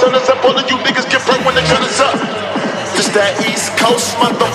sun is up, all of you niggas get burnt when the gun is up. Just that East Coast motherfucker.